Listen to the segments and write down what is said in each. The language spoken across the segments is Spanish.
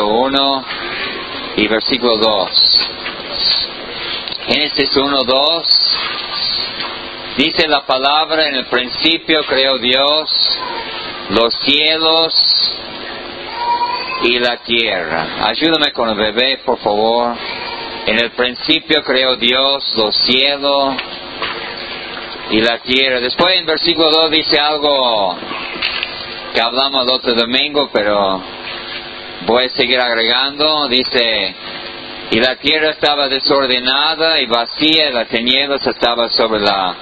1 y versículo 2. Génesis 1, 2. Dice la palabra, en el principio creó Dios los cielos y la tierra. Ayúdame con el bebé, por favor. En el principio creó Dios los cielos y la tierra. Después en versículo 2 dice algo que hablamos el otro domingo, pero voy a seguir agregando. Dice, y la tierra estaba desordenada y vacía, y la tinieblas estaba sobre la,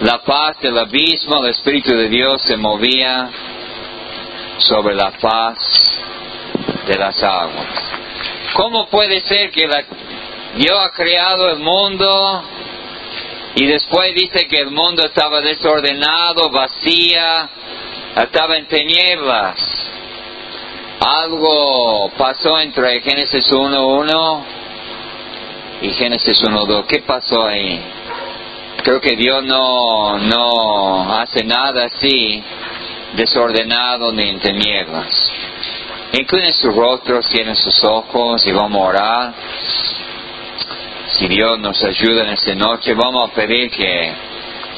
la paz del abismo, el Espíritu de Dios se movía sobre la paz de las aguas. ¿Cómo puede ser que Dios ha creado el mundo y después dice que el mundo estaba desordenado, vacía, estaba en tinieblas? Algo pasó entre Génesis 1.1 y Génesis 1.2. ¿Qué pasó ahí? Creo que Dios no, no hace nada así desordenado ni en tinieblas. Inclinen su rostro, cierren sus ojos y vamos a orar. Si Dios nos ayuda en esta noche, vamos a pedir que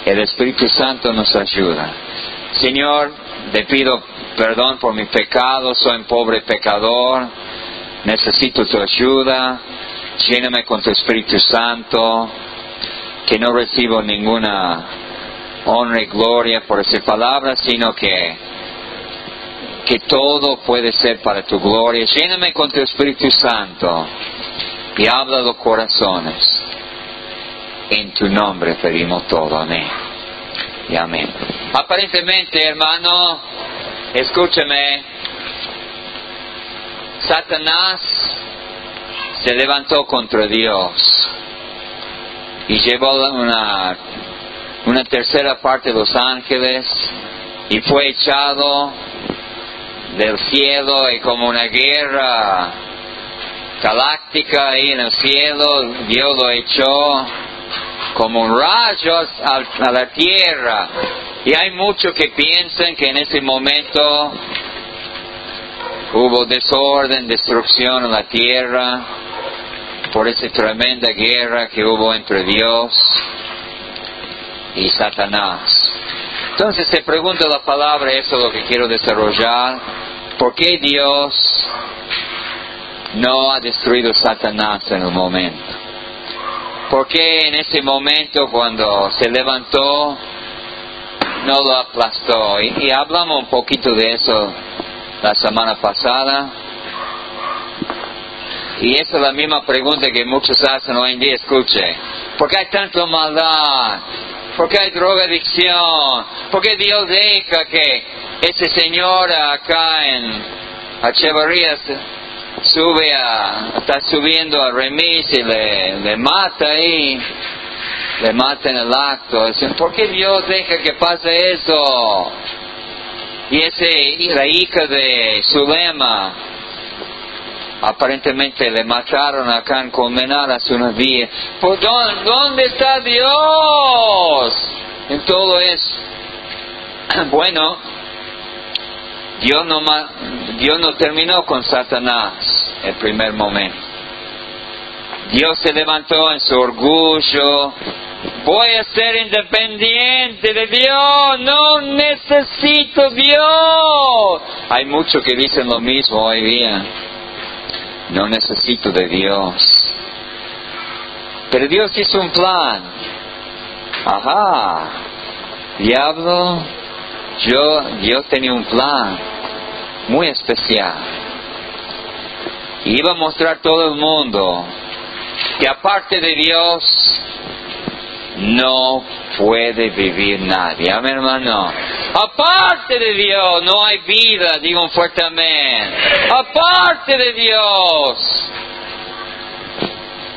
el Espíritu Santo nos ayude. Señor, te pido perdón por mi pecado, soy un pobre pecador, necesito tu ayuda, lléname con tu Espíritu Santo, que no recibo ninguna honra y gloria por esa palabra, sino que que todo puede ser para tu gloria. Lléname con tu Espíritu Santo y habla los corazones. En tu nombre pedimos todo. Amén. Amén. Aparentemente, hermano, escúchame. Satanás se levantó contra Dios y llevó una, una tercera parte de los ángeles y fue echado del cielo y como una guerra galáctica ahí en el cielo, Dios lo echó como un rayo a, la tierra. Y hay muchos que piensan que en ese momento hubo desorden, destrucción en la tierra por esa tremenda guerra que hubo entre Dios y Satanás. Entonces se pregunta la palabra, eso es lo que quiero desarrollar, ¿por qué Dios no ha destruido Satanás en el momento? ¿Por qué en ese momento cuando se levantó no lo aplastó? Y, hablamos un poquito de eso la semana pasada. Y esa es la misma pregunta que muchos hacen hoy en día. Escuche, ¿por qué hay tanta maldad? ¿Por qué hay drogadicción? ¿Por qué Dios deja que ese señor acá en Echevarría sube a, está subiendo a Remis y le, le mata ahí? Le mata en el acto. ¿Por qué Dios deja que pase eso? Y ese, la hija de Zulema, aparentemente le mataron acá en Colmenar hace unos días. ¿Por dónde, está Dios en todo eso? Bueno, Dios no, terminó con Satanás el primer momento. Dios se levantó en su orgullo. Voy a ser independiente de Dios. No necesito Dios. Hay muchos que dicen lo mismo hoy día. No necesito de Dios. Pero Dios hizo un plan. Ajá. Diablo, yo, Dios tenía un plan muy especial. Iba a mostrar a todo el mundo que aparte de Dios no puede vivir nadie. Amén, hermano. Aparte de Dios no hay vida, digo un fuerte amén. Aparte de Dios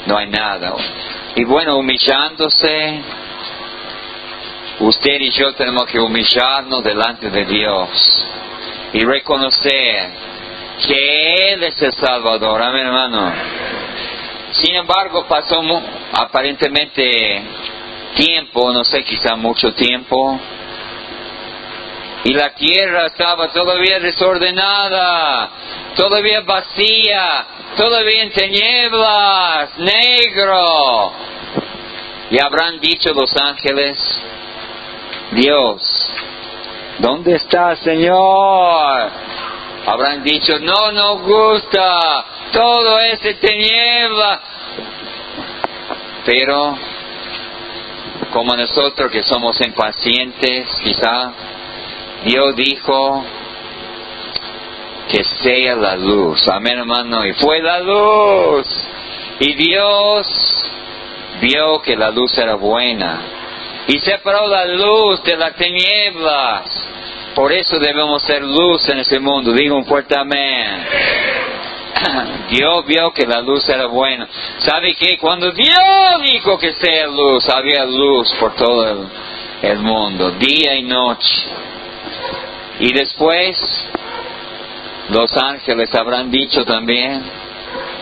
no hay nada. Y bueno, humillándose, usted y yo tenemos que humillarnos delante de Dios y reconocer que Él es el Salvador. Amén, hermano. Sin embargo, pasó aparentemente tiempo, no sé, quizá mucho tiempo, Y la tierra estaba todavía desordenada, todavía vacía, todavía en tinieblas, negro. Y habrán dicho los ángeles, Dios, ¿dónde está Señor? Habrán dicho, no nos gusta todo ese tiniebla. Pero, como nosotros que somos impacientes, quizá, Dios dijo que sea la luz. Amén, hermano. Y fue la luz. Y Dios vio que la luz era buena. Y separó la luz de las tinieblas. Por eso debemos ser luz en ese mundo. Digo un fuerte amén. Dios vio que la luz era buena. ¿Sabe qué? Cuando Dios dijo que sea luz, había luz por todo el, el mundo, día y noche. Y después los ángeles habrán dicho también,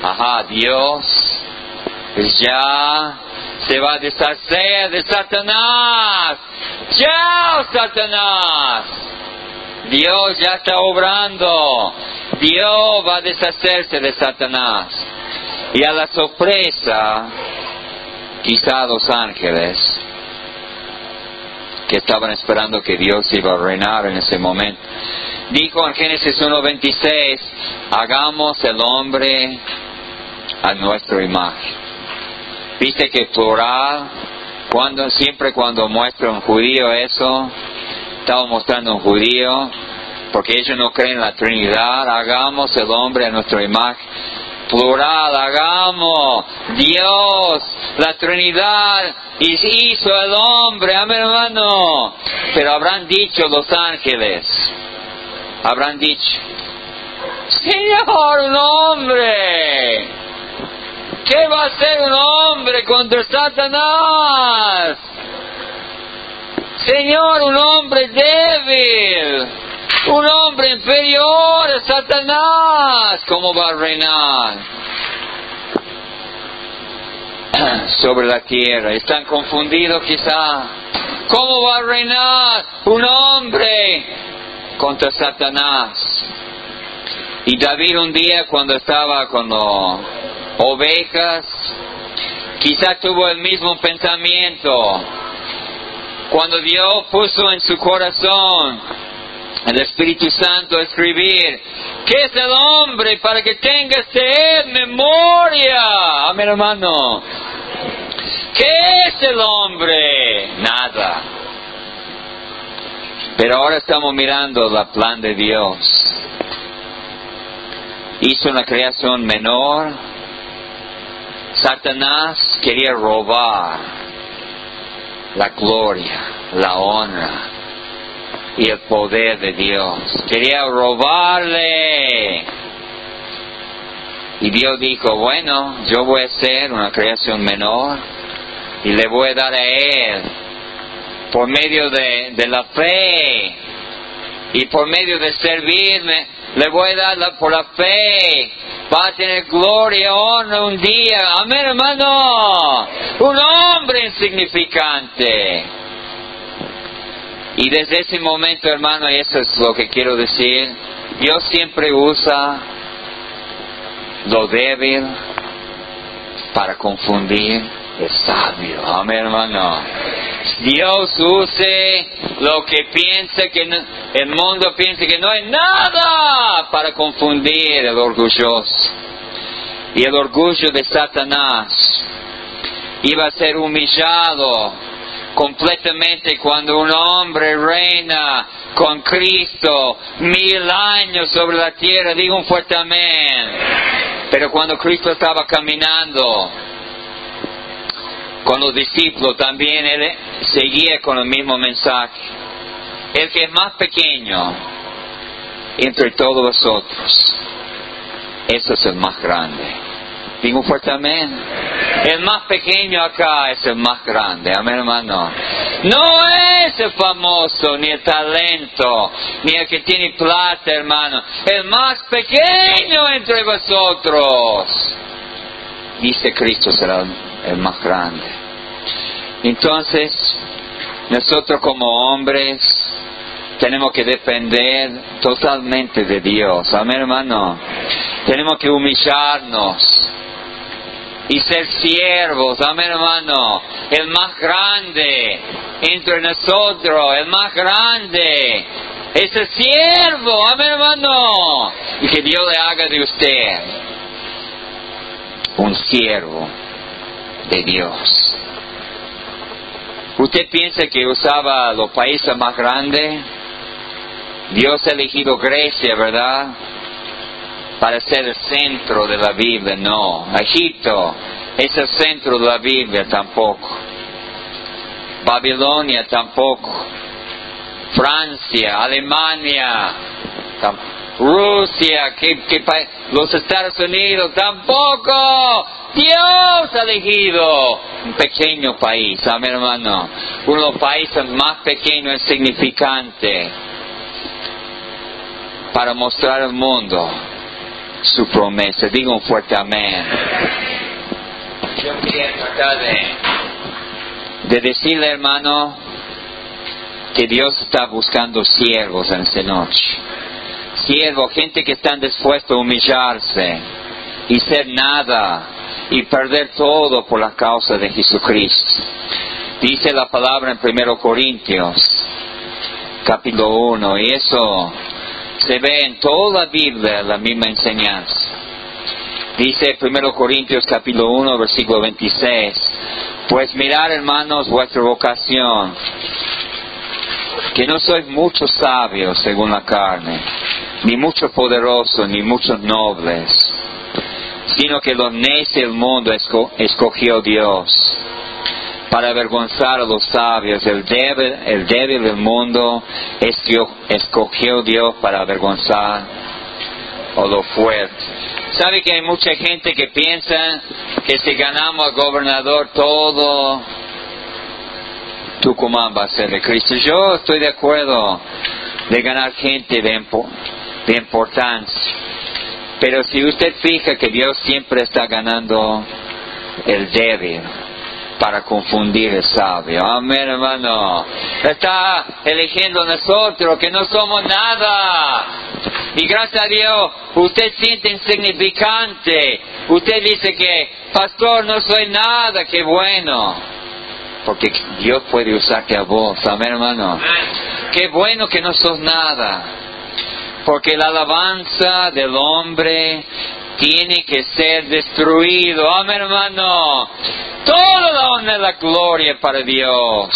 ajá, Dios ya se va a deshacer de Satanás. ¡Chao, Satanás! Dios ya está obrando. Dios va a deshacerse de Satanás. Y a la sorpresa, quizá los ángeles que estaban esperando que Dios iba a reinar en ese momento. Dijo en Génesis 1.26, hagamos el hombre a nuestra imagen. Dice que plural, cuando, siempre cuando muestra un judío eso, estaba mostrando un judío, porque ellos no creen en la Trinidad, hagamos el hombre a nuestra imagen plural, hagamos Dios, la Trinidad, hizo el hombre, amén hermano. Pero habrán dicho los ángeles, habrán dicho, Señor, un hombre, ¿qué va a hacer un hombre contra Satanás? Señor, un hombre débil un hombre inferior a Satanás, ¿cómo va a reinar? sobre la tierra. Están confundidos quizá. ¿Cómo va a reinar un hombre contra Satanás? Y David un día cuando estaba con las ovejas, quizá tuvo el mismo pensamiento. Cuando Dios puso en su corazón el Espíritu Santo escribir, ¿qué es el hombre para que tenga sed, memoria? Amén, hermano. ¿Qué es el hombre? Nada. Pero ahora estamos mirando la plan de Dios. Hizo una creación menor. Satanás quería robar la gloria, la honra, y el poder de Dios. Quería robarle. Y Dios dijo, bueno, yo voy a hacer una creación menor y le voy a dar a Él por medio de la fe y por medio de servirme, le voy a dar por la fe. Va a tener gloria, honra un día. Amén, hermano. Un hombre insignificante y desde ese momento, hermano, y eso es lo que quiero decir, Dios siempre usa lo débil para confundir sabio. Amén, hermano. Dios use lo que piensa que el mundo piensa que no hay nada para confundir el orgulloso. Y el orgullo de Satanás iba a ser humillado completamente cuando un hombre reina con Cristo mil años sobre la tierra, digo un fuerte amén. Pero cuando Cristo estaba caminando con los discípulos, también él seguía con el mismo mensaje. El que es más pequeño entre todos vosotros, ese es el más grande. Digo fuerte amén. El más pequeño acá es el más grande, amén hermano. No es el famoso, ni el talento, ni el que tiene plata, hermano. El más pequeño entre vosotros. Dice Cristo será el más grande. Entonces, nosotros como hombres tenemos que depender totalmente de Dios. Amén, hermano. Tenemos que humillarnos y ser siervos. Amén, hermano. El más grande entre nosotros, el más grande. Es el siervo, amén hermano. Y que Dios le haga de usted un siervo de Dios. ¿Usted piensa que usaba los países más grandes? Dios ha elegido Grecia, ¿verdad? Para ser el centro de la Biblia. No, Egipto es el centro de la Biblia tampoco. Babilonia tampoco. Francia, Alemania, Rusia, los Estados Unidos tampoco. Dios ha elegido un pequeño país, amén hermano, uno de los países más pequeños y significantes para mostrar al mundo su promesa. Digo un fuerte amén. Yo quería tratar de, de decirle, hermano, que Dios está buscando siervos en esta noche. Siervos, gente que están dispuestos a humillarse y ser nada y perder todo por la causa de Jesucristo. Dice la palabra en 1 Corintios, capítulo 1, y eso se ve en toda la Biblia, la misma enseñanza. Dice 1 Corintios capítulo 1, versículo 26, pues mirar hermanos vuestra vocación, que no sois muchos sabios según la carne, ni muchos poderosos, ni muchos nobles, sino que los necios del mundo escogió Dios para avergonzar a los sabios. El débil, el débil del mundo escogió Dios para avergonzar a lo fuerte. ¿Sabe que hay mucha gente que piensa que si ganamos al gobernador todo, Tucumán va a ser de Cristo? Yo estoy de acuerdo de ganar gente de, de importancia. Pero si usted fija que Dios siempre está ganando el débil, para confundir el sabio. Amén, hermano. Está eligiendo a nosotros que no somos nada. Y gracias a Dios, usted siente insignificante. Usted dice que, pastor, no soy nada, qué bueno. Porque Dios puede usarte a vos, amén, hermano. Qué bueno que no sos nada. Porque la alabanza del hombre tiene que ser destruido. Amén, hermano. Toda la honra y la gloria para Dios.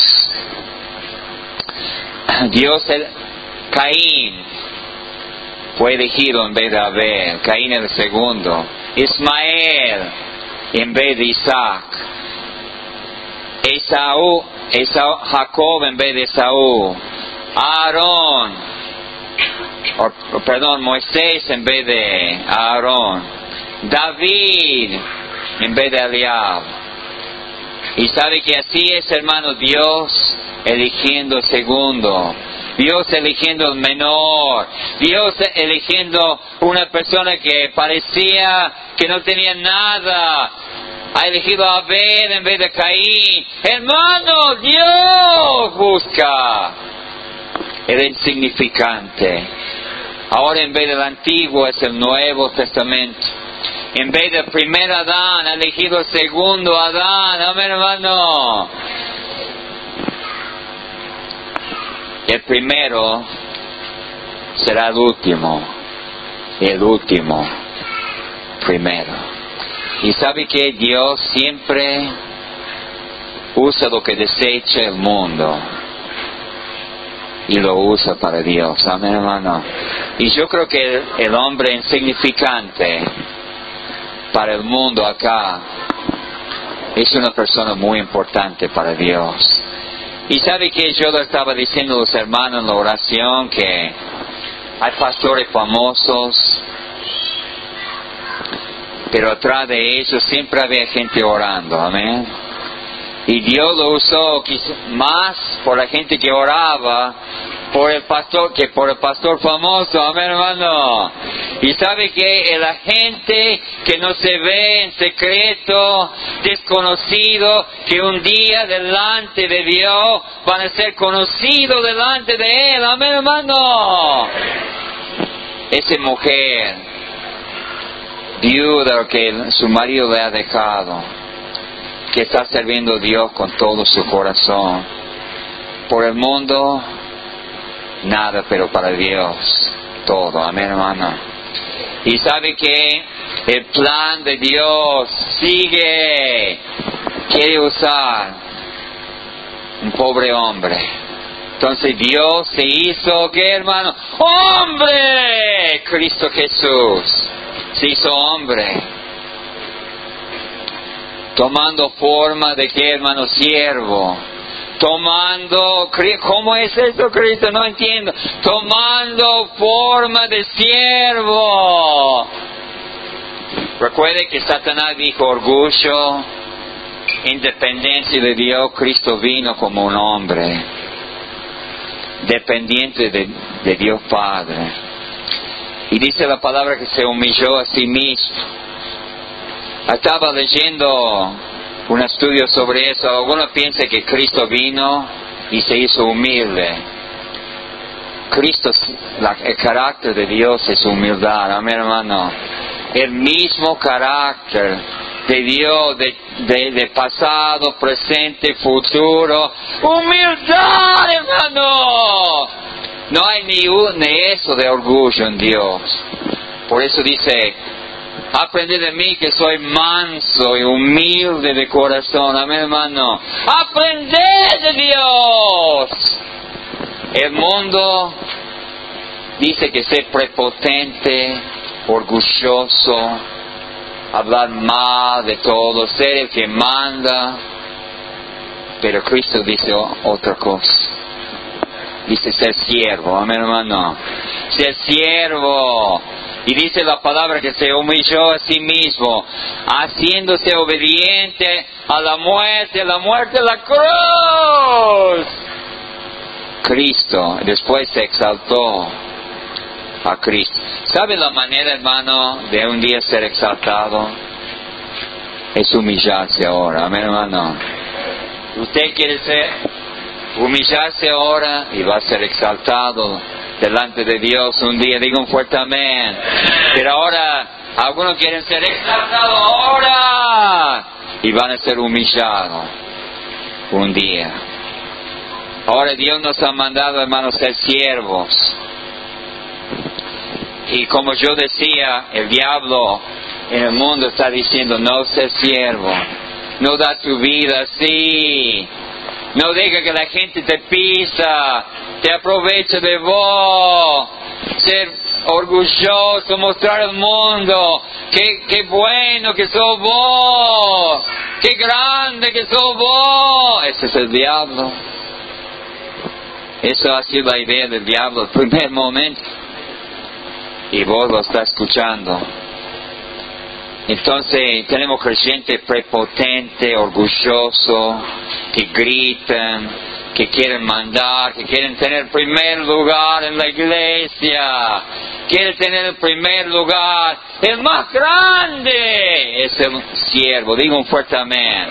Dios, el Caín, fue elegido en vez de Abel. Caín el segundo. Ismael en vez de Isaac. Esaú, Esaú, Jacob en vez de Esaú. Aarón, perdón, Moisés en vez de Aarón. David en vez de Eliab. Y sabe que así es, hermano, Dios eligiendo el segundo. Dios eligiendo el menor. Dios eligiendo una persona que parecía que no tenía nada. Ha elegido a Abel en vez de Caín. Hermano, Dios busca el insignificante. Ahora en vez del antiguo es el Nuevo Testamento. En vez del primer Adán, ha elegido el segundo Adán. Amén, hermano. El primero será el último. El último, primero. Y sabe que Dios siempre usa lo que desecha el mundo y lo usa para Dios. Amén, hermano. Y yo creo que el hombre insignificante para el mundo acá es una persona muy importante para Dios. Y sabe que yo lo estaba diciendo a los hermanos en la oración que hay pastores famosos, pero atrás de ellos siempre había gente orando, amén. Y Dios lo usó más por la gente que oraba por el pastor que por el pastor famoso, amén hermano. Y sabe que la gente que no se ve en secreto, desconocido, que un día delante de Dios van a ser conocidos delante de Él. Amén, hermano. Esa mujer, viuda que su marido le ha dejado, que está sirviendo a Dios con todo su corazón. Por el mundo, nada, pero para Dios, todo. Amén, hermano. Y sabe que el plan de Dios sigue. Quiere usar un pobre hombre. Entonces Dios se hizo, ¿qué hermano? ¡Hombre! Cristo Jesús se hizo hombre. Tomando forma de qué hermano siervo tomando, ¿cómo es eso Cristo? No entiendo. Tomando forma de siervo. Recuerde que Satanás dijo orgullo, independencia de Dios, Cristo vino como un hombre, dependiente de, de Dios Padre. Y dice la palabra que se humilló a sí mismo. Estaba leyendo un estudio sobre eso. Algunos piensan que Cristo vino y se hizo humilde. Cristo, el carácter de Dios es humildad, amén hermano. El mismo carácter de Dios, de, pasado, presente, futuro. Humildad, hermano. No hay ni, ni eso de orgullo en Dios. Por eso dice, Aprende de mí que soy manso y humilde de corazón. Amén, hermano. Aprende de Dios. El mundo dice que ser prepotente, orgulloso, hablar mal de todo, ser el que manda. Pero Cristo dice otra cosa. Dice ser siervo. Amén, hermano. Ser siervo y dice la palabra que se humilló a sí mismo, haciéndose obediente a la muerte, a la muerte de la cruz. Cristo después se exaltó a Cristo. ¿Sabe la manera, hermano, de un día ser exaltado? Es humillarse ahora. Amén, hermano. Usted quiere ser, humillarse ahora y va a ser exaltado delante de Dios un día. Digo un fuerte amén. Pero ahora, algunos quieren ser exaltados ahora y van a ser humillados un día. Ahora Dios nos ha mandado, hermanos, ser siervos. Y como yo decía, el diablo en el mundo está diciendo, no ser siervo, no da tu vida así, no deja que la gente te pisa, te aprovecha de vos. Ser orgulloso, mostrar al mundo qué, bueno que sos vos, qué grande que sos vos. Ese es el diablo. Eso ha sido la idea del diablo el primer momento. Y vos lo estás escuchando. Entonces tenemos creyentes prepotentes, orgullosos, que gritan, que quieren mandar, que quieren tener primer lugar en la iglesia, quieren tener el primer lugar, el más grande es el siervo, digo un fuerte amén,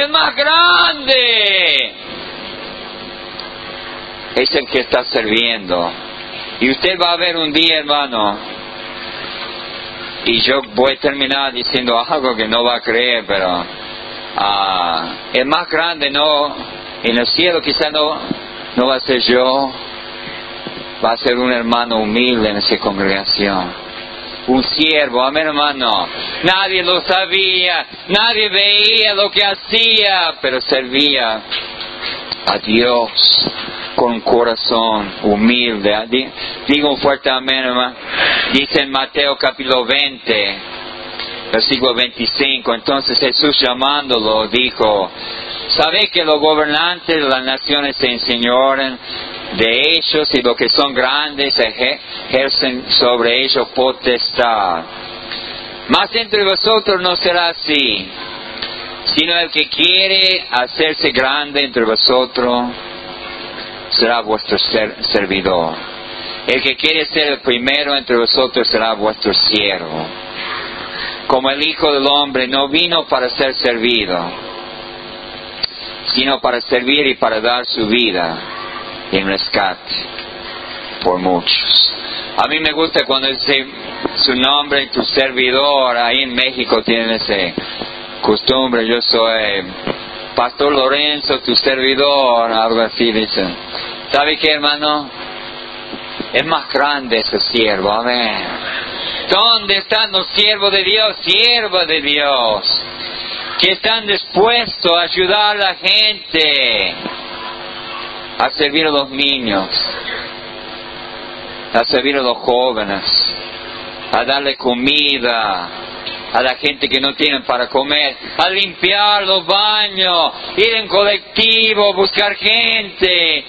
el más grande es el que está sirviendo. Y usted va a ver un día, hermano, y yo voy a terminar diciendo algo que no va a creer, pero uh, el más grande no, en el cielo quizá no, no va a ser yo, va a ser un hermano humilde en esa congregación. Un siervo, amén hermano. Nadie lo sabía, nadie veía lo que hacía, pero servía a Dios con corazón humilde. Digo un fuerte amén, hermano. Dice en Mateo capítulo 20, versículo 25. Entonces Jesús llamándolo dijo, ¿sabe que los gobernantes de las naciones se enseñoran de ellos y los que son grandes ejercen sobre ellos potestad? Mas entre vosotros no será así, sino el que quiere hacerse grande entre vosotros será vuestro servidor. El que quiere ser el primero entre vosotros será vuestro siervo. Como el Hijo del Hombre no vino para ser servido, sino para servir y para dar su vida en rescate por muchos. A mí me gusta cuando dice su nombre, tu servidor, ahí en México tienen ese costumbre, yo soy Pastor Lorenzo, tu servidor, algo así. ¿Sabe qué, hermano? Es más grande ese siervo, amén. ¿Dónde están los siervos de Dios, siervos de Dios? Que están dispuestos a ayudar a la gente, a servir a los niños, a servir a los jóvenes, a darle comida, a la gente que no tienen para comer, a limpiar los baños, ir en colectivo, buscar gente,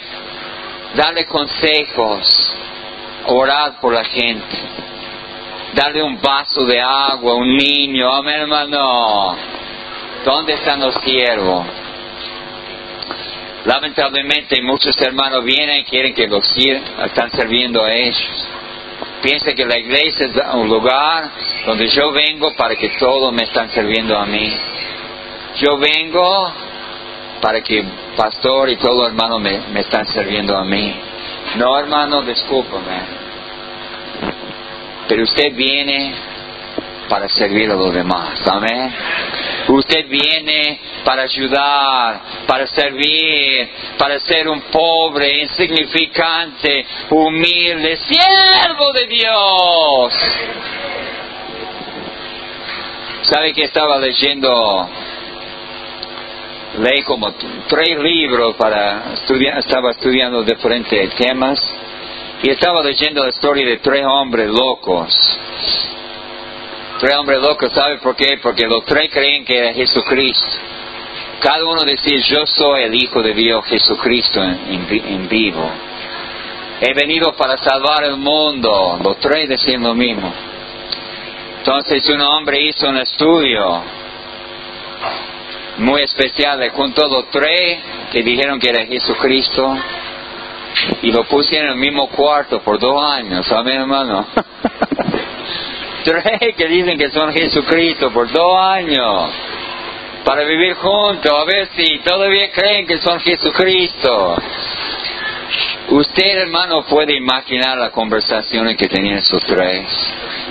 darle consejos, orar por la gente, darle un vaso de agua a un niño, amén hermano. ¿Dónde están los siervos? Lamentablemente muchos hermanos vienen y quieren que los sirvan, están sirviendo a ellos. Piensa que la iglesia es un lugar donde yo vengo para que todos me están sirviendo a mí. Yo vengo para que pastor y todo hermano me, me están sirviendo a mí. No, hermano, discúlpame. Pero usted viene para servir a los demás. Amén. Usted viene para ayudar, para servir, para ser un pobre, insignificante, humilde, siervo de Dios. ¿Sabe que estaba leyendo? Leí como tres libros para estudiar, estaba estudiando diferentes temas y estaba leyendo la historia de tres hombres locos Tres hombres locos, ¿sabe por qué? Porque los tres creen que era Jesucristo. Cada uno decía, yo soy el Hijo de Dios, Jesucristo en, vivo. He venido para salvar el mundo. Los tres decían lo mismo. Entonces un hombre hizo un estudio muy especial, le juntó los tres que dijeron que era Jesucristo y lo pusieron en el mismo cuarto por dos años. Amén, hermano. tres que dicen que son Jesucristo por dos años para vivir juntos, a ver si todavía creen que son Jesucristo. Usted, hermano, puede imaginar las conversaciones que tenían esos tres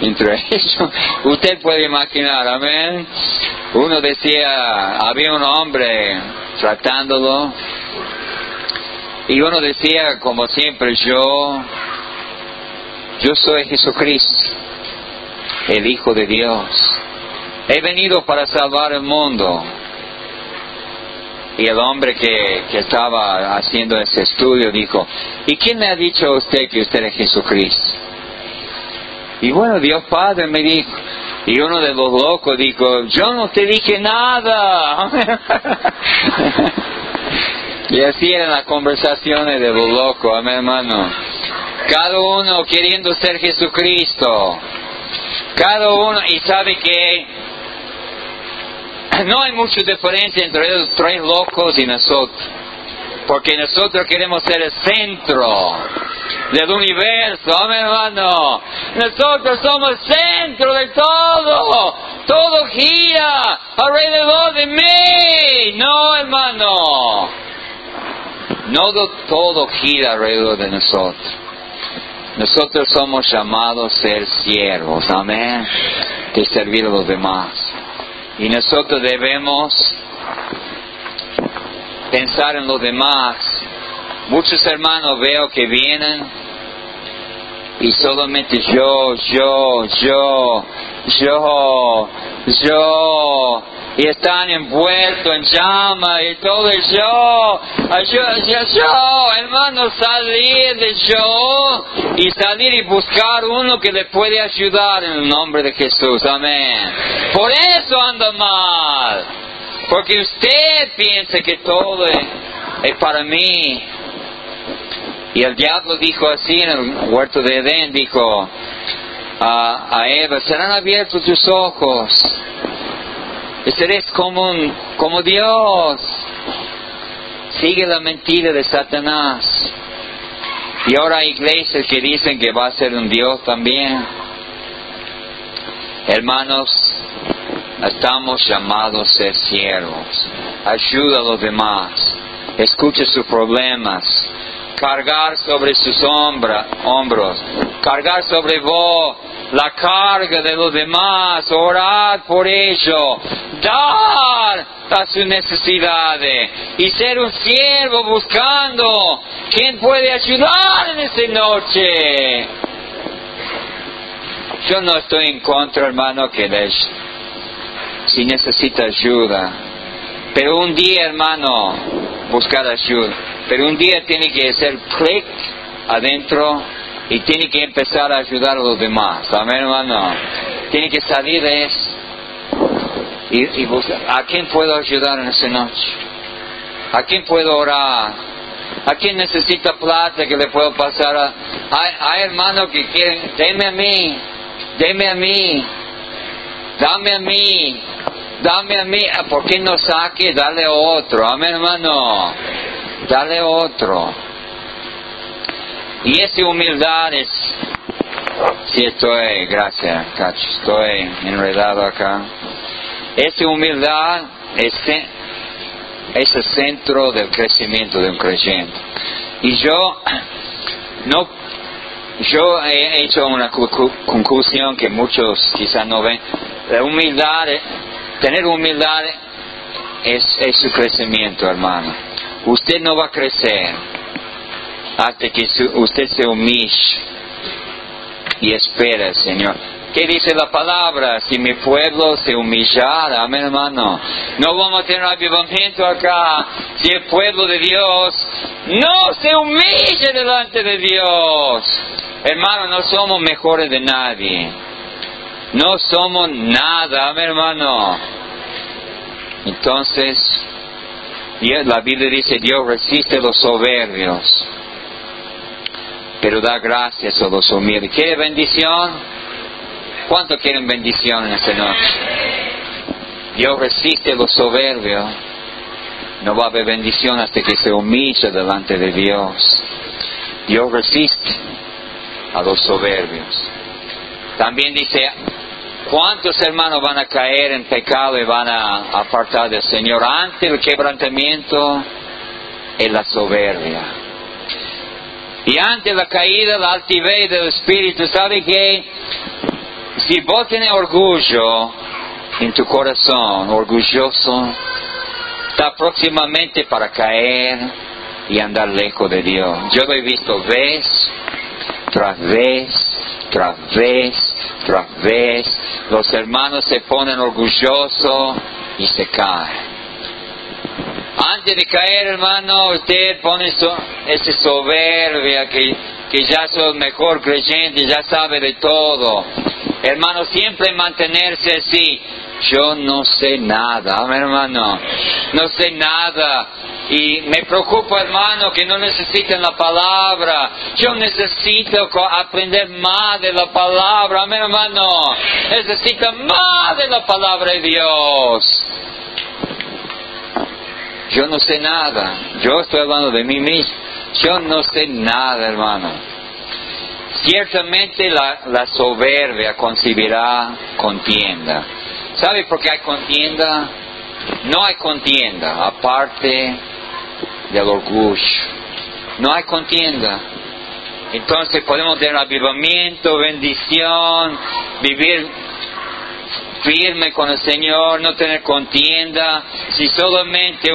entre ellos. Usted puede imaginar, amén. Uno decía, había un hombre tratándolo, y uno decía, como siempre, yo, yo soy Jesucristo el Hijo de Dios. He venido para salvar el mundo. Y el hombre que, que, estaba haciendo ese estudio dijo, ¿y quién le ha dicho a usted que usted es Jesucristo? Y bueno, Dios Padre me dijo, y uno de los locos dijo, yo no te dije nada. y así eran las conversaciones de los locos, amén hermano. Cada uno queriendo ser Jesucristo. Cada uno, y sabe que no hay mucha diferencia entre los tres locos y nosotros. Porque nosotros queremos ser el centro del universo, amén hermano. Nosotros somos el centro de todo. Todo gira alrededor de mí. No, hermano. No todo gira alrededor de nosotros. Nosotros somos llamados a ser siervos, amén, de servir a los demás. Y nosotros debemos pensar en los demás. Muchos hermanos veo que vienen y solamente yo, yo, yo, yo, yo, y están envueltos en llama y todo el yo, yo, yo, yo, hermano, salir de yo y salir y buscar uno que le puede ayudar en el nombre de Jesús, amén. Por eso anda mal, porque usted piensa que todo es, para mí. Y el diablo dijo así en el huerto de Edén, dijo a, a Eva, serán abiertos tus ojos y seréis como, como Dios. Sigue la mentira de Satanás. Y ahora hay iglesias que dicen que va a ser un Dios también. Hermanos, estamos llamados a ser siervos. Ayuda a los demás. Escucha sus problemas. Cargar sobre sus hombros. Cargar sobre vos la carga de los demás. Orar por ello. Dar a sus necesidades. Y ser un siervo buscando quién puede ayudar en esta noche. Yo no estoy en contra, hermano, que les, si necesita ayuda. Pero un día, hermano, buscar ayuda. Pero un día tiene que hacer clic adentro y tiene que empezar a ayudar a los demás. Amén, hermano. Tiene que salir de eso. Y, buscar, ¿a quién puedo ayudar en esa noche? ¿A quién puedo orar? ¿A quién necesita plata que le puedo pasar? A, hay, hay hermanos que quieren, deme a mí, deme a mí, dame a mí, dame a mí, ah, ¿por qué no saque? Dale otro, amén hermano, dale otro. Y esa humildad es, si estoy, gracias, estoy enredado acá. Esa humildad es, es el centro del crecimiento de un creyente. Y yo no yo he hecho una conclusión que muchos quizás no ven. La humildad, tener humildad es, su crecimiento, hermano. Usted no va a crecer hasta que usted se humille y espera, Señor. ¿Qué dice la palabra? Si mi pueblo se humillara, amén hermano. No vamos a tener avivamiento acá si el pueblo de Dios no se humille delante de Dios. Hermano, no somos mejores de nadie. No somos nada, mi hermano. Entonces, la Biblia dice, Dios resiste a los soberbios, pero da gracias a los humildes. ¿Quiere bendición? ¿Cuánto quieren bendición en esta noche? Dios resiste a los soberbios. No va a haber bendición hasta que se humille delante de Dios. Dios resiste a los soberbios. También dice, ¿cuántos hermanos van a caer en pecado y van a apartar del Señor ante el quebrantamiento y la soberbia? Y ante la caída, la altivez del Espíritu, ¿sabe que si vos tienes orgullo en tu corazón, orgulloso, está próximamente para caer y andar lejos de Dios. Yo lo he visto vez tras vez, tras vez, tras vez. Los hermanos se ponen orgullosos y se caen. Antes de caer, hermano, usted pone ese soberbia que, que ya sos mejor creyente, ya sabe de todo. Hermano, siempre mantenerse así. Yo no sé nada, hermano. No sé nada. Y me preocupa, hermano, que no necesiten la palabra. Yo necesito aprender más de la palabra, mi hermano. Necesito más de la palabra de Dios. Yo no sé nada. Yo estoy hablando de mí mismo. Yo no sé nada, hermano. Ciertamente la, la soberbia concebirá contienda. ¿Sabe por qué hay contienda? No hay contienda aparte del orgullo. No hay contienda. Entonces podemos tener avivamiento, bendición, vivir firme con el Señor, no tener contienda, si solamente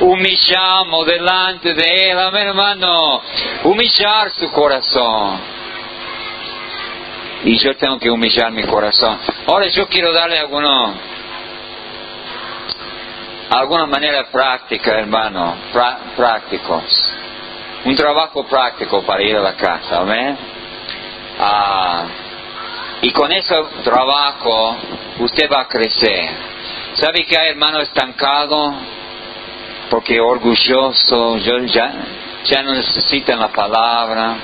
humillamos delante de Él, amén hermano, humillar su corazón. Y yo tengo que humillar mi corazón. Ahora yo quiero darle alguno, alguna manera práctica, hermano, prácticos. Un trabajo práctico para ir a la casa, amén. Ah, y con ese trabajo usted va a crecer. ¿Sabe que hay hermano estancado? Porque orgulloso, ya, ya no necesitan la palabra.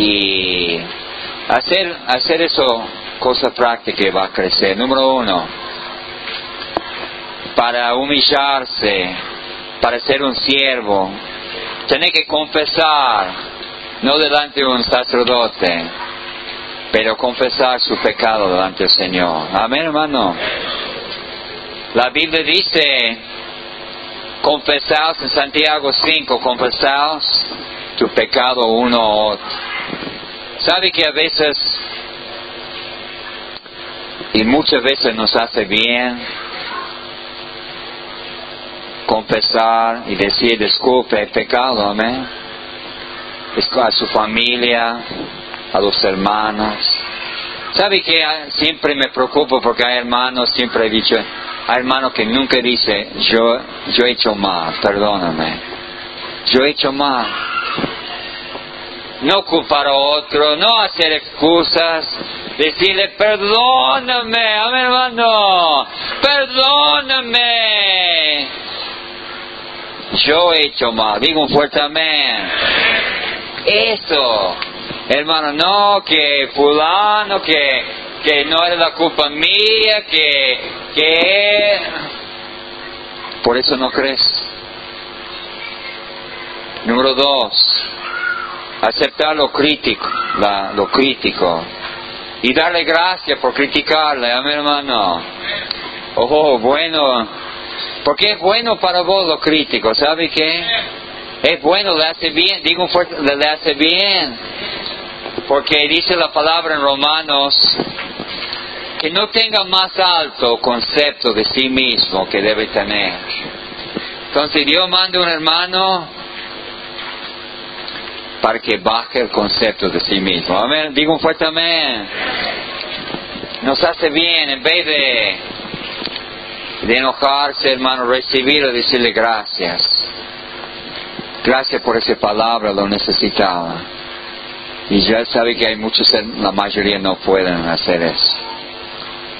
Y hacer, hacer eso, cosa práctica va a crecer. Número uno, para humillarse, para ser un siervo, Tiene que confesar, no delante de un sacerdote, pero confesar su pecado delante del Señor. Amén, hermano. La Biblia dice, confesaos en Santiago 5, confesaos tu pecado uno a otro. ¿Sabe que a veces, y muchas veces nos hace bien, confesar y decir disculpe el pecado, amén? A su familia, a los hermanos. ¿Sabe que siempre me preocupo porque hay hermanos, siempre he dicho, hay hermanos que nunca dice, yo, yo he hecho mal, perdóname. Yo he hecho mal. No culpar a otro, no hacer excusas, decirle, perdóname, a mi hermano, perdóname. Yo he hecho mal, digo un fuerte amén. Eso, hermano, no que fulano, que, que no era la culpa mía, que, que... Por eso no crees. Número dos, aceptar lo crítico, la, lo crítico. Y darle gracias por criticarle, a mi hermano. Oh, bueno, porque es bueno para vos lo crítico, ¿sabe qué? Es bueno, le hace bien, digo fuerte, le hace bien. Porque dice la palabra en Romanos que no tenga más alto concepto de sí mismo que debe tener. Entonces Dios manda un hermano para que baje el concepto de sí mismo. Amén. Digo un fuerte amén. Nos hace bien en vez de, enojarse, hermano, recibirlo y decirle gracias. Gracias por esa palabra, lo necesitaba. Y ya sabe que hay muchos, la mayoría no pueden hacer eso.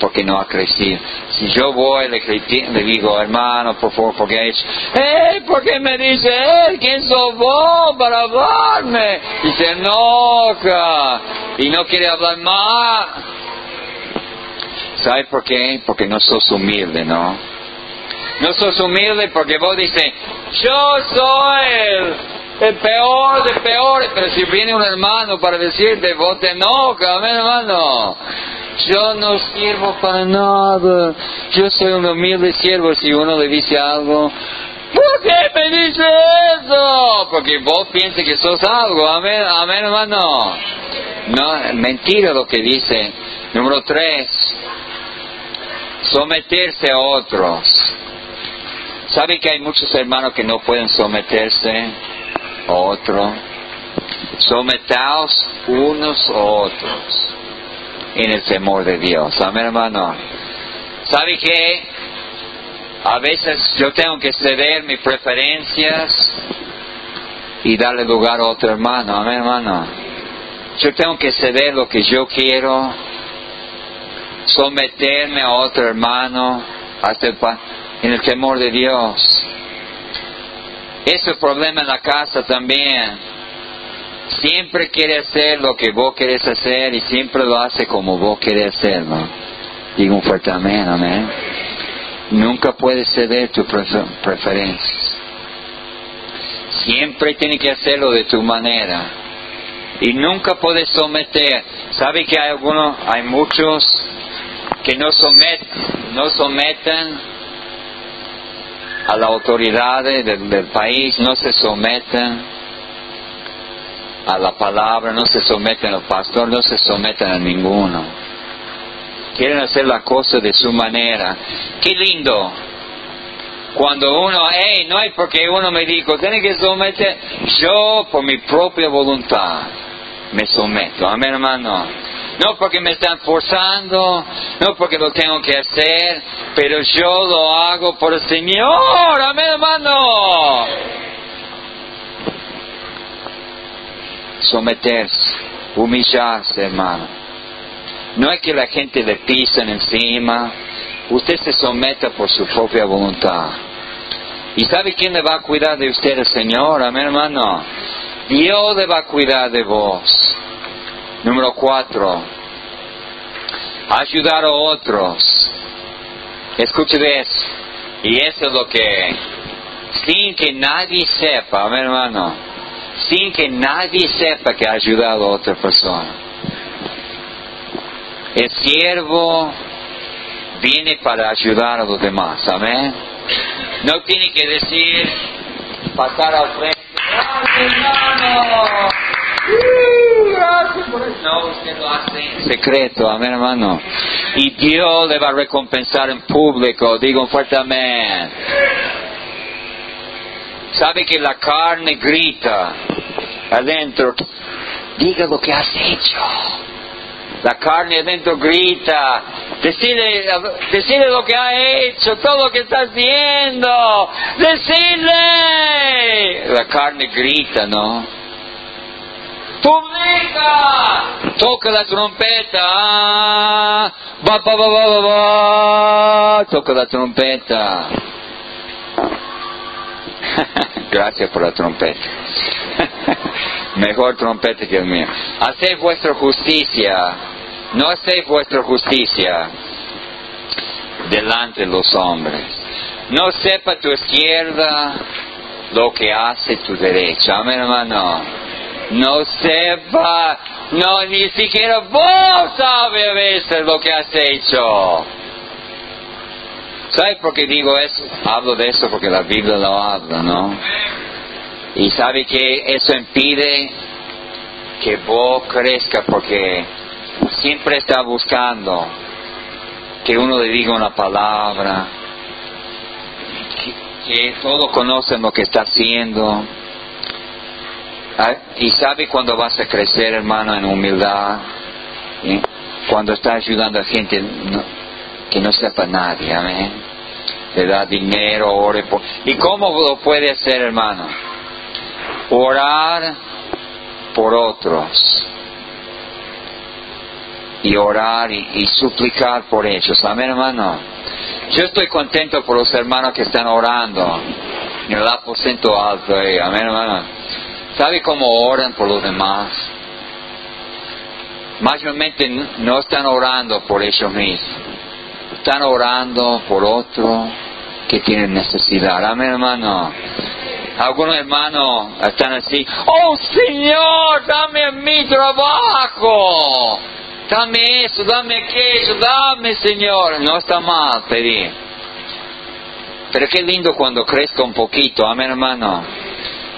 Porque no ha crecido. Si yo voy, le, le digo, hermano, por favor, porque ¡eh! ¿Por qué me dice él? ¿Quién sos vos para hablarme? Y se enoja. Y no quiere hablar más. ¿Sabe por qué? Porque no sos humilde, ¿no? No sos humilde porque vos dices, yo soy el, el peor de peores, pero si viene un hermano para decirte, vos te enojas, hermano. Yo no sirvo para nada. Yo soy un humilde siervo. Si uno le dice algo, ¿por qué me dice eso? Porque vos piensas que sos algo. Amén, amén, hermano. No, mentira lo que dice. Número tres, someterse a otros. ¿Sabe que hay muchos hermanos que no pueden someterse a otro? Sometaos unos a otros en el temor de Dios. Amén, hermano. ¿Sabe que a veces yo tengo que ceder mis preferencias y darle lugar a otro hermano? Amén, hermano. Yo tengo que ceder lo que yo quiero, someterme a otro hermano hasta el en el temor de Dios. Ese problema en la casa también siempre quiere hacer lo que vos querés hacer y siempre lo hace como vos querés hacerlo. Digo un fuerte amén, amén. Nunca puedes ceder tus preferencias. Siempre tiene que hacerlo de tu manera. Y nunca puedes someter. ¿Sabe que hay algunos, hay muchos que no someten, no someten a la autoridad del, del país, no se someten a la palabra, no se someten al pastor, no se someten a ninguno. Quieren hacer la cosa de su manera. Qué lindo. Cuando uno, hey, no hay porque uno me dijo, tiene que someter, yo por mi propia voluntad me someto. Amén, hermano. No porque me están forzando, no porque lo tengo que hacer, pero yo lo hago por el Señor. Amén, hermano. Someterse, humillarse, hermano. No es que la gente le pisen encima, usted se someta por su propia voluntad. ¿Y sabe quién le va a cuidar de usted, el Señor? Amén, hermano. Dios le va a cuidar de vos. Número cuatro, ayudar a otros. Escuche eso. Y eso es lo que sin que nadie sepa, amén hermano, sin que nadie sepa que ha ayudado a otra persona. El siervo viene para ayudar a los demás, amén. No tiene que decir, pasar al frente, hermano! No, usted lo hace en secreto, amén hermano. Y Dios le va a recompensar en público, digo fuertemente. Sabe que la carne grita adentro, diga lo que has hecho. La carne adentro grita, decide, decide lo que ha hecho, todo lo que está haciendo, decide. La carne grita, ¿no? publica, toca la trompeta, va, va, va, va, va, toca la trompeta. Gracias por la trompeta. Mejor trompeta que el mío. Haced vuestra justicia, no haced vuestra justicia delante de los hombres. No sepa tu izquierda lo que hace tu derecha. Amén, hermano no sepa, no, ni siquiera vos sabes a veces lo que has hecho. ¿Sabe por qué digo eso? Hablo de eso porque la Biblia lo habla, ¿no? Y sabe que eso impide que vos crezca porque siempre está buscando que uno le diga una palabra, que, todos conocen lo que está haciendo Ah, y sabe cuando vas a crecer, hermano, en humildad, cuando está ayudando a gente que no sepa nadie, amén. Le da dinero, ore por... ¿Y cómo lo puede hacer, hermano? Orar por otros. Y orar y, suplicar por ellos. Amén, hermano. Yo estoy contento por los hermanos que están orando en el aposento alto. Amén, hermano ¿Sabe cómo oran por los demás? Mayormente no están orando por ellos mismos. Están orando por otro que tiene necesidad. Amén, hermano. Algunos hermanos están así, oh Señor, dame mi trabajo, dame eso, dame aquello, dame Señor. No está mal pedir. Pero qué lindo cuando crezca un poquito, amén hermano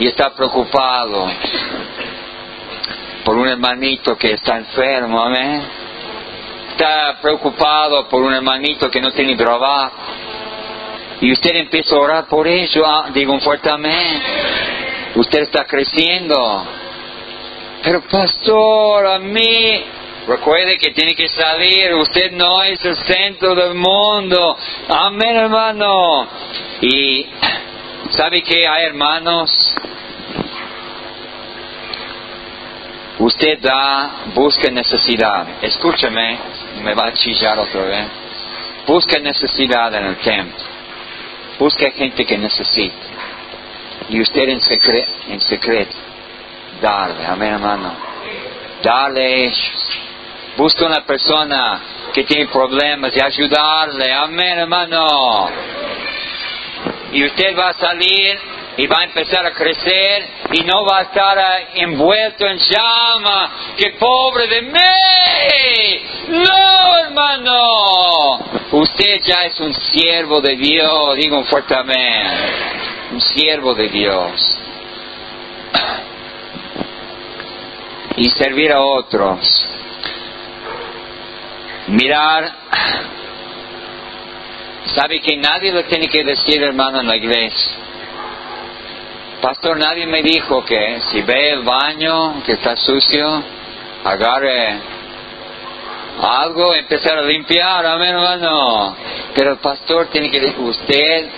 y está preocupado por un hermanito que está enfermo, amén. Está preocupado por un hermanito que no tiene trabajo. Y usted empieza a orar por ello, ah, digo un fuerte amén. Usted está creciendo. Pero pastor, a mí, recuerde que tiene que salir, usted no es el centro del mundo. Amén, hermano. Y sabe que hay hermanos Usted da, busca necesidad. Escúchame, me va a chillar otra vez. Busca necesidad en el templo. Busca gente que necesita. Y usted en secreto, en secreto, darle, amén hermano. Darle. Busca una persona que tiene problemas y ayudarle, amén hermano. Y usted va a salir y va a empezar a crecer y no va a estar envuelto en llama. ¡Qué pobre de mí! No, hermano. Usted ya es un siervo de Dios, digo un fuerte amén. Un siervo de Dios. Y servir a otros. Mirar. ¿Sabe que nadie lo tiene que decir, hermano, en la iglesia? Pastor, nadie me dijo que si ve el baño que está sucio, agarre algo empezar a limpiar, amén hermano. Pero el pastor tiene que decir, usted,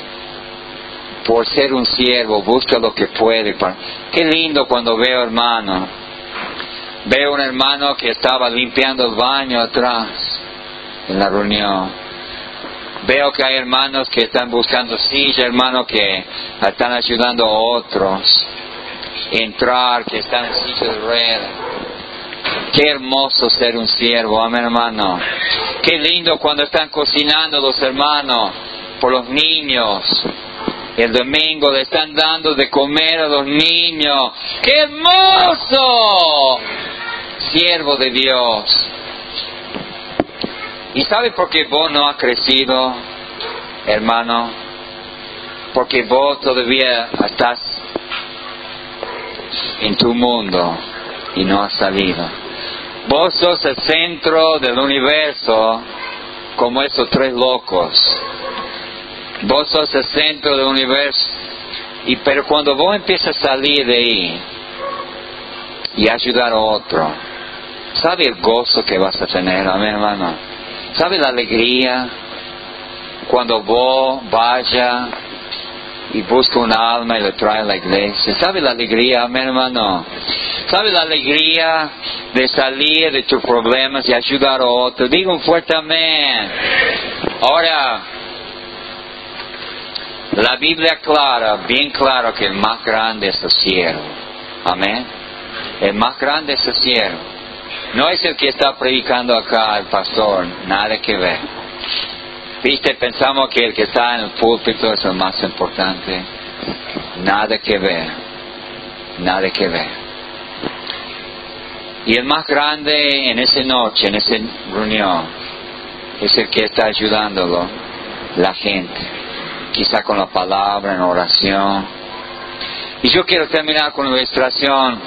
por ser un siervo, busca lo que puede. Qué lindo cuando veo hermano. Veo un hermano que estaba limpiando el baño atrás en la reunión Veo que hay hermanos que están buscando silla, hermanos que están ayudando a otros entrar, que están en silla de red. Qué hermoso ser un siervo, amén hermano. Qué lindo cuando están cocinando los hermanos por los niños. El domingo le están dando de comer a los niños. ¡Qué hermoso! Siervo de Dios. ¿Y sabe por qué vos no has crecido, hermano? Porque vos todavía estás en tu mundo y no has salido. Vos sos el centro del universo como esos tres locos. Vos sos el centro del universo. Y pero cuando vos empiezas a salir de ahí y ayudar a otro, ¿sabe el gozo que vas a tener, amén, hermano? ¿Sabe la alegría cuando vos vaya y busca un alma y le trae a la iglesia? ¿Sabe la alegría, amén, hermano? ¿Sabe la alegría de salir de tus problemas y ayudar a otro? Digo un fuerte amén. Ahora, la Biblia clara, bien claro que el más grande es el cielo. Amén. El más grande es el cielo. No es el que está predicando acá el pastor, nada que ver. Viste, pensamos que el que está en el púlpito es el más importante. Nada que ver. Nada que ver. Y el más grande en esa noche, en esa reunión, es el que está ayudándolo, la gente quizá con la palabra, en oración. Y yo quiero terminar con una ilustración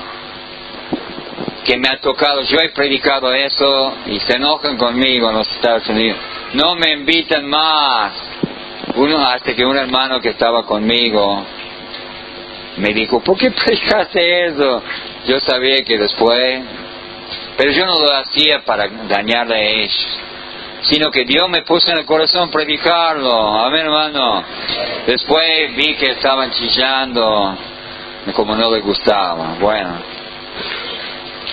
que me ha tocado. Yo he predicado eso y se enojan conmigo en los Estados Unidos. No me invitan más. Uno, hasta que un hermano que estaba conmigo me dijo, ¿por qué predicaste eso? Yo sabía que después, pero yo no lo hacía para dañarle a ellos sino que Dios me puso en el corazón predicarlo. Amén, hermano. Después vi que estaban chillando, como no les gustaba. Bueno.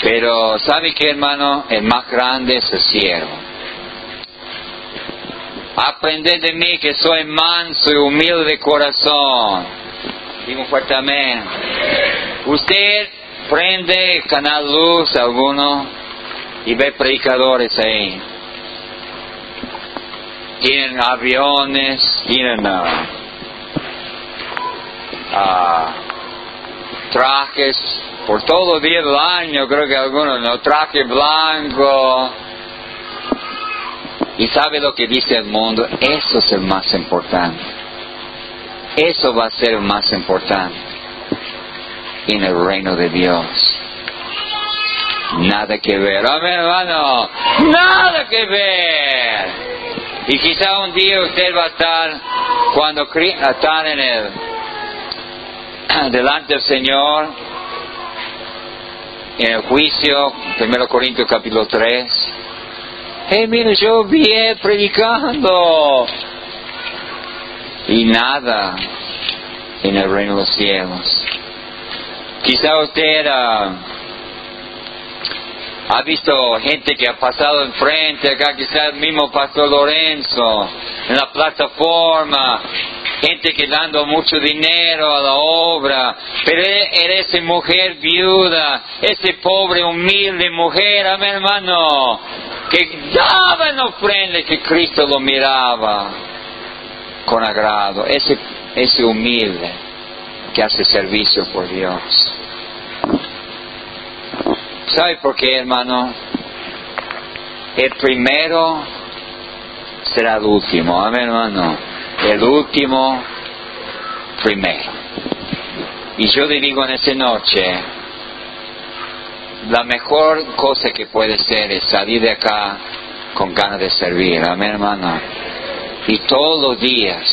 Pero, ¿sabe qué, hermano? El más grande es el cielo. Aprended de mí que soy manso y humilde de corazón. Digo fuerte amén. Usted prende Canal Luz alguno y ve predicadores ahí tienen aviones, tienen uh, trajes por todo el día del año, creo que algunos, ¿no? Traje blanco. Y sabe lo que dice el mundo, eso es el más importante. Eso va a ser el más importante en el reino de Dios. Nada que ver, amén hermano, nada que ver. Y quizá un día usted va a estar, cuando están en el, delante del Señor, en el juicio, 1 Corintios capítulo 3. Hey, mire, yo vi predicando. Y nada en el reino de los cielos. Quizá usted era ha visto gente que ha pasado enfrente, acá quizás el mismo Pastor Lorenzo, en la plataforma, gente que dando mucho dinero a la obra, pero era esa mujer viuda, ese pobre, humilde mujer, amén hermano, que daba en ofrenda que Cristo lo miraba con agrado, ese, ese humilde que hace servicio por Dios. ¿Sabe por qué, hermano? El primero será el último. Amén, hermano. El último, primero. Y yo le digo en esta noche, la mejor cosa que puede ser es salir de acá con ganas de servir. Amén, hermano. Y todos los días,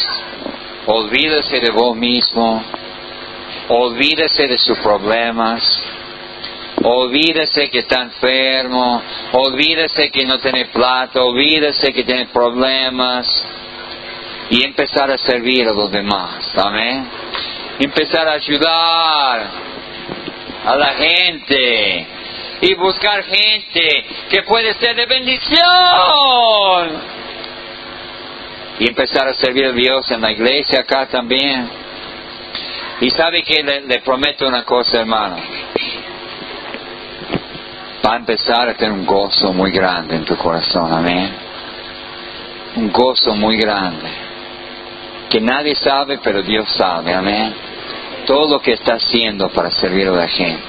olvídese de vos mismo, olvídese de sus problemas, olvídese que está enfermo, olvídese que no tiene plata, olvídese que tiene problemas y empezar a servir a los demás, amén. Empezar a ayudar a la gente y buscar gente que puede ser de bendición y empezar a servir a Dios en la iglesia acá también. Y sabe que le, le prometo una cosa, hermano va a empezar a tener un gozo muy grande en tu corazón, amén. Un gozo muy grande. Que nadie sabe, pero Dios sabe, amén. Todo lo que está haciendo para servir a la gente.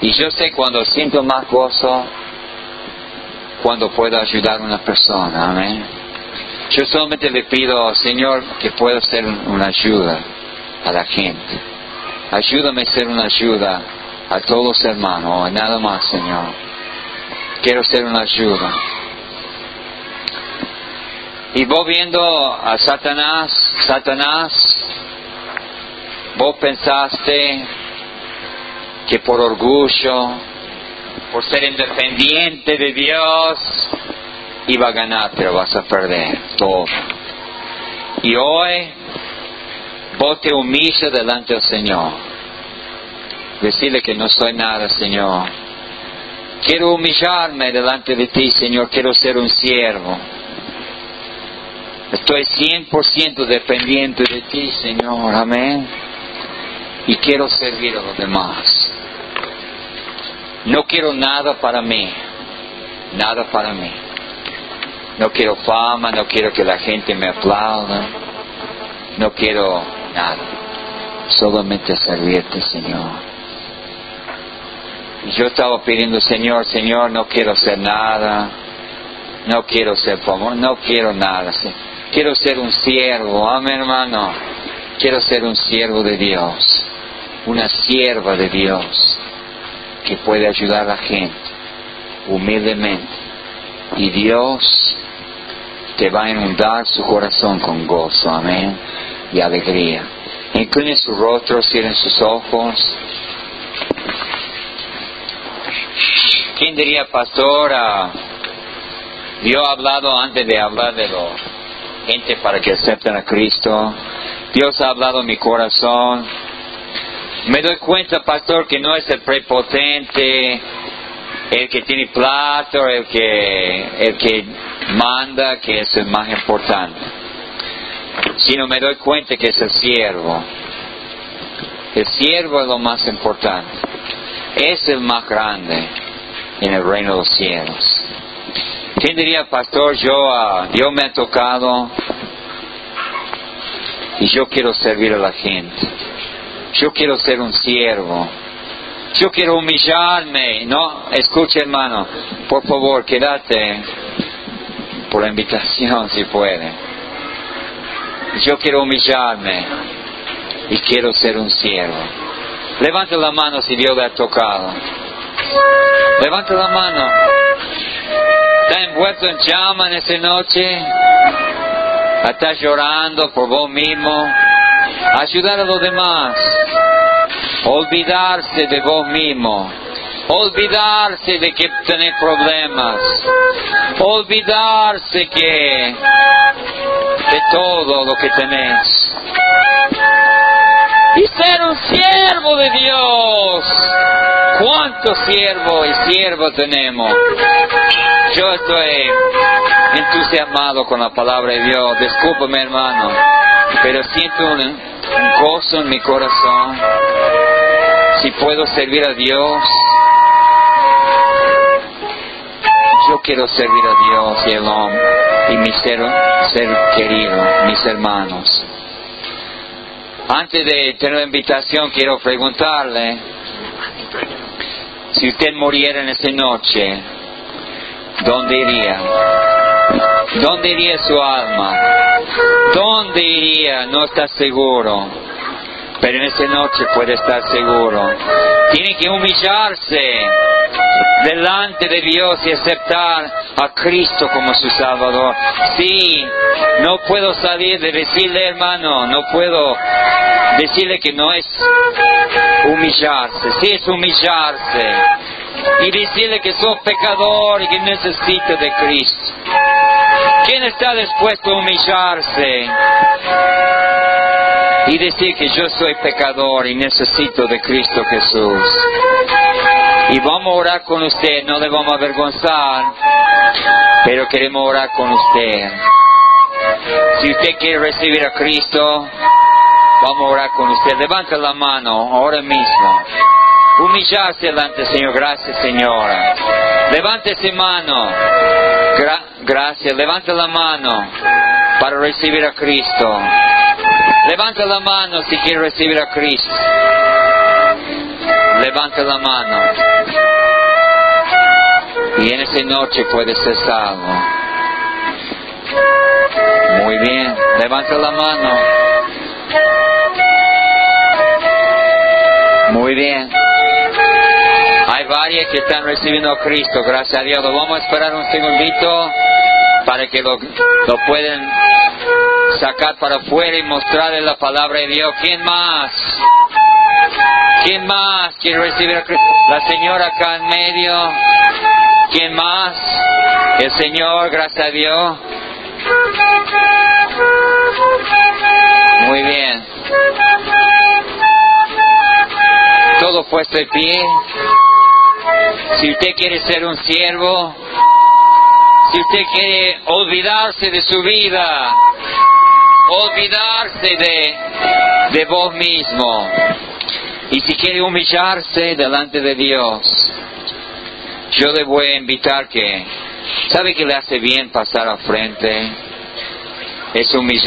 Y yo sé cuando siento más gozo, cuando puedo ayudar a una persona, amén. Yo solamente le pido, Señor, que pueda ser una ayuda a la gente. Ayúdame a ser una ayuda a todos los hermanos, nada más, Señor. Quiero ser una ayuda. Y vos viendo a Satanás, Satanás, vos pensaste que por orgullo, por ser independiente de Dios, iba a ganar, pero vas a perder todo. Y hoy vos te humillas delante del Señor. Decirle que no soy nada, Señor. Quiero humillarme delante de ti, Señor. Quiero ser un siervo. Estoy 100% dependiente de ti, Señor. Amén. Y quiero servir a los demás. No quiero nada para mí. Nada para mí. No quiero fama, no quiero que la gente me aplauda. No quiero nada. Solamente servirte, Señor. Y yo estaba pidiendo, Señor, Señor, no quiero hacer nada. No quiero ser famoso, no quiero nada. Quiero ser un siervo, amén hermano. Quiero ser un siervo de Dios, una sierva de Dios que puede ayudar a la gente humildemente. Y Dios te va a inundar su corazón con gozo, amén, y alegría. Incline su rostro, cierren sus ojos. ¿Quién diría, pastor? Dios ha hablado antes de hablar de la gente para que acepten a Cristo. Dios ha hablado en mi corazón. Me doy cuenta, pastor, que no es el prepotente, el que tiene plato, el que, el que manda, que es el más importante. Sino me doy cuenta que es el siervo. El siervo es lo más importante. Es el más grande en el reino de los cielos. ¿Quién diría, pastor, yo, uh, Dios me ha tocado y yo quiero servir a la gente? Yo quiero ser un siervo. Yo quiero humillarme, ¿no? Escuche, hermano, por favor, quédate por la invitación si puede. Yo quiero humillarme y quiero ser un siervo. Levante la mano si Dios le ha tocado. Levante la mano. Está envuelto en llama en esta noche. Está llorando por vos mismo. Ayudar a los demás. Olvidarse de vos mismo. Olvidarse de que tenés problemas. Olvidarse que de todo lo que tenés y ser un siervo de Dios. ¿Cuántos siervos y siervos tenemos? Yo estoy entusiasmado con la palabra de Dios. Discúlpame, hermano, pero siento un, un gozo en mi corazón. Si puedo servir a Dios, yo quiero servir a Dios y el hombre y mi ser, ser querido, mis hermanos. Antes de tener la invitación, quiero preguntarle, si usted muriera en esa noche, ¿dónde iría? ¿Dónde iría su alma? ¿Dónde iría? No está seguro. Pero en esa noche puede estar seguro. Tiene que humillarse delante de Dios y aceptar a Cristo como su Salvador. Sí, no puedo salir de decirle, hermano, no puedo decirle que no es humillarse, sí es humillarse. Y decirle que soy pecador y que necesito de Cristo. ¿Quién está dispuesto a humillarse? Y decir que yo soy pecador y necesito de Cristo Jesús. Y vamos a orar con usted, no le vamos a avergonzar, pero queremos orar con usted. Si usted quiere recibir a Cristo, vamos a orar con usted. Levanta la mano ahora mismo. Humillarse delante, Señor. Gracias, Señora. Levante su mano. gracias. Levanta la mano. para recibir a Cristo. Levanta la mano si quieres recibir a Cristo. Levanta la mano. Y en esa noche puedes ser salvo. Muy bien, levanta la mano. Muy bien. Hay varias que están recibiendo a Cristo, gracias a Dios. Lo vamos a esperar un segundito para que lo, lo puedan sacar para afuera y mostrarle la palabra de Dios. ¿Quién más? ¿Quién más quiere recibir a Cristo? La señora acá en medio. ¿Quién más? El Señor, gracias a Dios. Muy bien. Todo puesto de pie. Si usted quiere ser un siervo, si usted quiere olvidarse de su vida, olvidarse de, de vos mismo, y si quiere humillarse delante de Dios, yo le voy a invitar que, ¿sabe que le hace bien pasar al frente? Es.